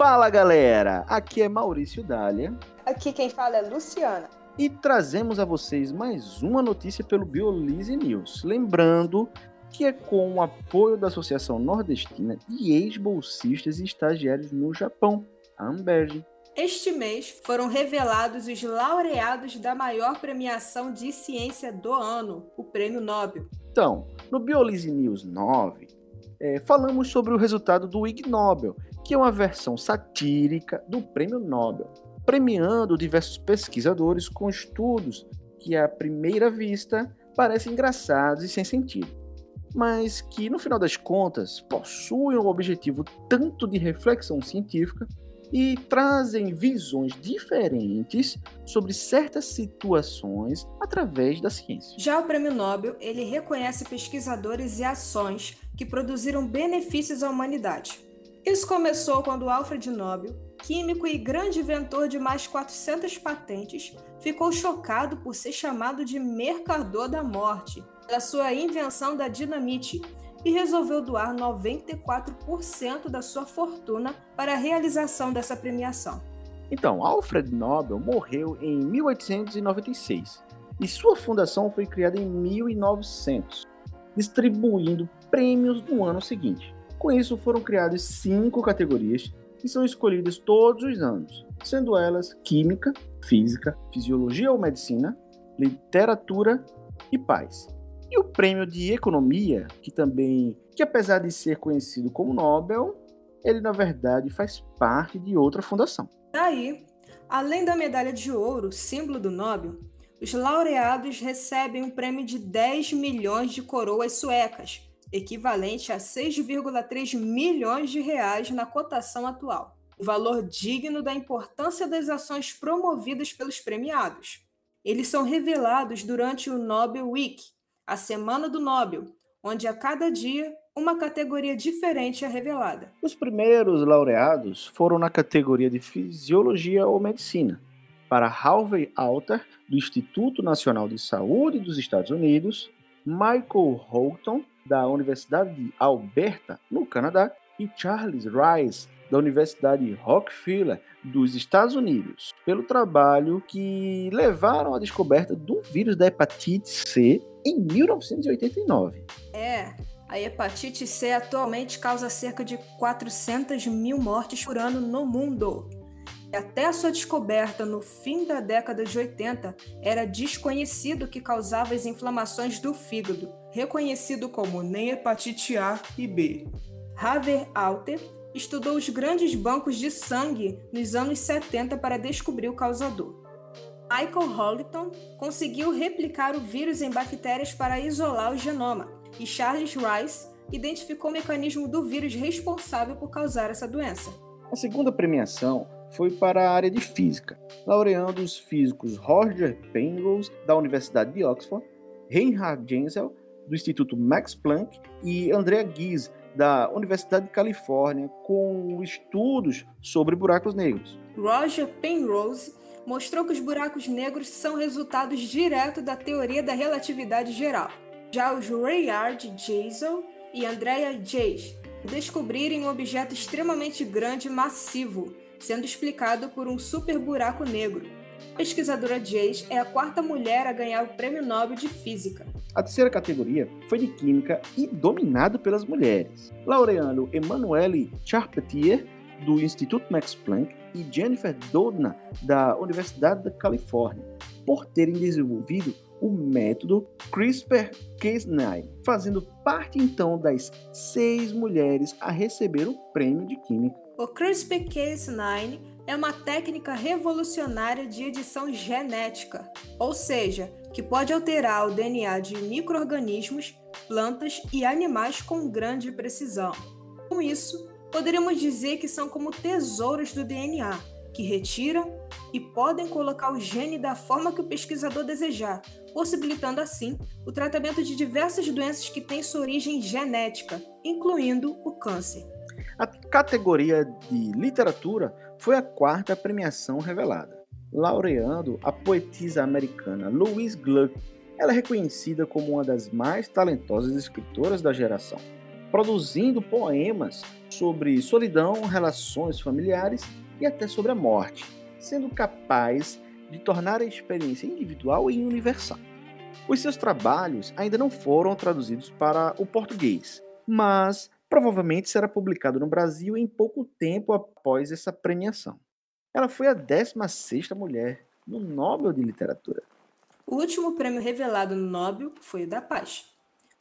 Fala galera, aqui é Maurício Dália. Aqui quem fala é Luciana. E trazemos a vocês mais uma notícia pelo Biolise News. Lembrando que é com o apoio da Associação Nordestina de Ex-Bolsistas e Estagiários no Japão, a Amberge. Este mês foram revelados os laureados da maior premiação de ciência do ano, o Prêmio Nobel. Então, no Biolise News 9, é, falamos sobre o resultado do Ig Nobel, que é uma versão satírica do Prêmio Nobel, premiando diversos pesquisadores com estudos que, à primeira vista, parecem engraçados e sem sentido, mas que, no final das contas, possuem um objetivo tanto de reflexão científica e trazem visões diferentes sobre certas situações através da ciência. Já o Prêmio Nobel, ele reconhece pesquisadores e ações que produziram benefícios à humanidade. Isso começou quando Alfred Nobel, químico e grande inventor de mais 400 patentes, ficou chocado por ser chamado de mercador da morte pela sua invenção da dinamite e resolveu doar 94% da sua fortuna para a realização dessa premiação. Então, Alfred Nobel morreu em 1896 e sua fundação foi criada em 1900, distribuindo prêmios no ano seguinte. Com isso, foram criadas cinco categorias que são escolhidas todos os anos, sendo elas Química, Física, Fisiologia ou Medicina, Literatura e Paz. E o prêmio de economia, que também, que apesar de ser conhecido como Nobel, ele na verdade faz parte de outra fundação. Daí, além da medalha de ouro, símbolo do Nobel, os laureados recebem um prêmio de 10 milhões de coroas suecas, equivalente a 6,3 milhões de reais na cotação atual. Valor digno da importância das ações promovidas pelos premiados. Eles são revelados durante o Nobel Week, a Semana do Nobel, onde a cada dia uma categoria diferente é revelada. Os primeiros laureados foram na categoria de Fisiologia ou Medicina, para Harvey Alter, do Instituto Nacional de Saúde dos Estados Unidos, Michael Houghton, da Universidade de Alberta, no Canadá, e Charles Rice, da Universidade Rockefeller dos Estados Unidos, pelo trabalho que levaram à descoberta do vírus da hepatite C em 1989. É, a hepatite C atualmente causa cerca de 400 mil mortes por ano no mundo. E até a sua descoberta no fim da década de 80, era desconhecido que causava as inflamações do fígado, reconhecido como nem hepatite A e B. Haver Alter estudou os grandes bancos de sangue nos anos 70 para descobrir o causador. Michael Holliton conseguiu replicar o vírus em bactérias para isolar o genoma, e Charles Rice identificou o mecanismo do vírus responsável por causar essa doença. A segunda premiação foi para a área de física, laureando os físicos Roger Penrose, da Universidade de Oxford, Reinhard Genzel, do Instituto Max Planck, e Andrea Ghez, da Universidade de Califórnia, com estudos sobre buracos negros. Roger Penrose mostrou que os buracos negros são resultados direto da teoria da relatividade geral. Já os Rayard Jason e Andrea Jays descobrirem um objeto extremamente grande e massivo, sendo explicado por um super buraco negro. A pesquisadora Jays é a quarta mulher a ganhar o Prêmio Nobel de Física. A terceira categoria foi de Química e dominado pelas mulheres. Laureando Emmanuelle Charpentier, do Instituto Max Planck, e Jennifer Doudna, da Universidade da Califórnia, por terem desenvolvido o método CRISPR-Cas9, fazendo parte então das seis mulheres a receber o prêmio de Química. O CRISPR-Cas9 é uma técnica revolucionária de edição genética, ou seja, que pode alterar o DNA de microorganismos, plantas e animais com grande precisão. Com isso, poderíamos dizer que são como tesouros do DNA, que retiram e podem colocar o gene da forma que o pesquisador desejar, possibilitando assim o tratamento de diversas doenças que têm sua origem genética, incluindo o câncer. A categoria de literatura foi a quarta premiação revelada, laureando a poetisa americana Louise Gluck. Ela é reconhecida como uma das mais talentosas escritoras da geração. Produzindo poemas sobre solidão, relações familiares e até sobre a morte, sendo capaz de tornar a experiência individual e universal. Os seus trabalhos ainda não foram traduzidos para o português, mas provavelmente será publicado no Brasil em pouco tempo após essa premiação. Ela foi a 16ª mulher no Nobel de Literatura. O último prêmio revelado no Nobel foi o da Paz,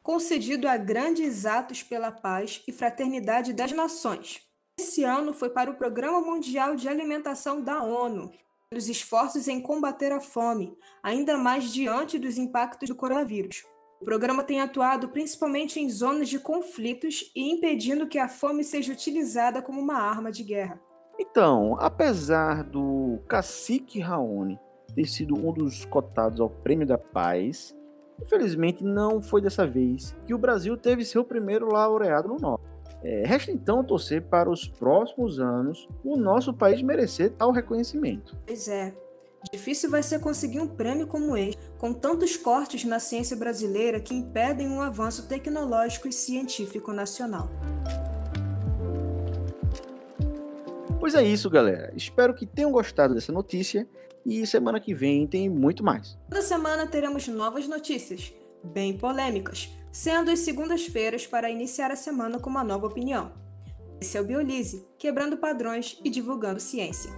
concedido a grandes atos pela paz e fraternidade das nações. Esse ano foi para o Programa Mundial de Alimentação da ONU, pelos esforços em combater a fome, ainda mais diante dos impactos do coronavírus. O programa tem atuado principalmente em zonas de conflitos e impedindo que a fome seja utilizada como uma arma de guerra. Então, apesar do cacique Raoni ter sido um dos cotados ao Prêmio da Paz, infelizmente não foi dessa vez que o Brasil teve seu primeiro laureado no Nobel. É, resta então torcer para os próximos anos o nosso país merecer tal reconhecimento. Pois é. Difícil vai ser conseguir um prêmio como este, com tantos cortes na ciência brasileira que impedem um avanço tecnológico e científico nacional. Pois é isso, galera. Espero que tenham gostado dessa notícia e semana que vem tem muito mais. Toda semana teremos novas notícias, bem polêmicas, sendo as segundas-feiras para iniciar a semana com uma nova opinião. Esse é o Biolise, quebrando padrões e divulgando ciência.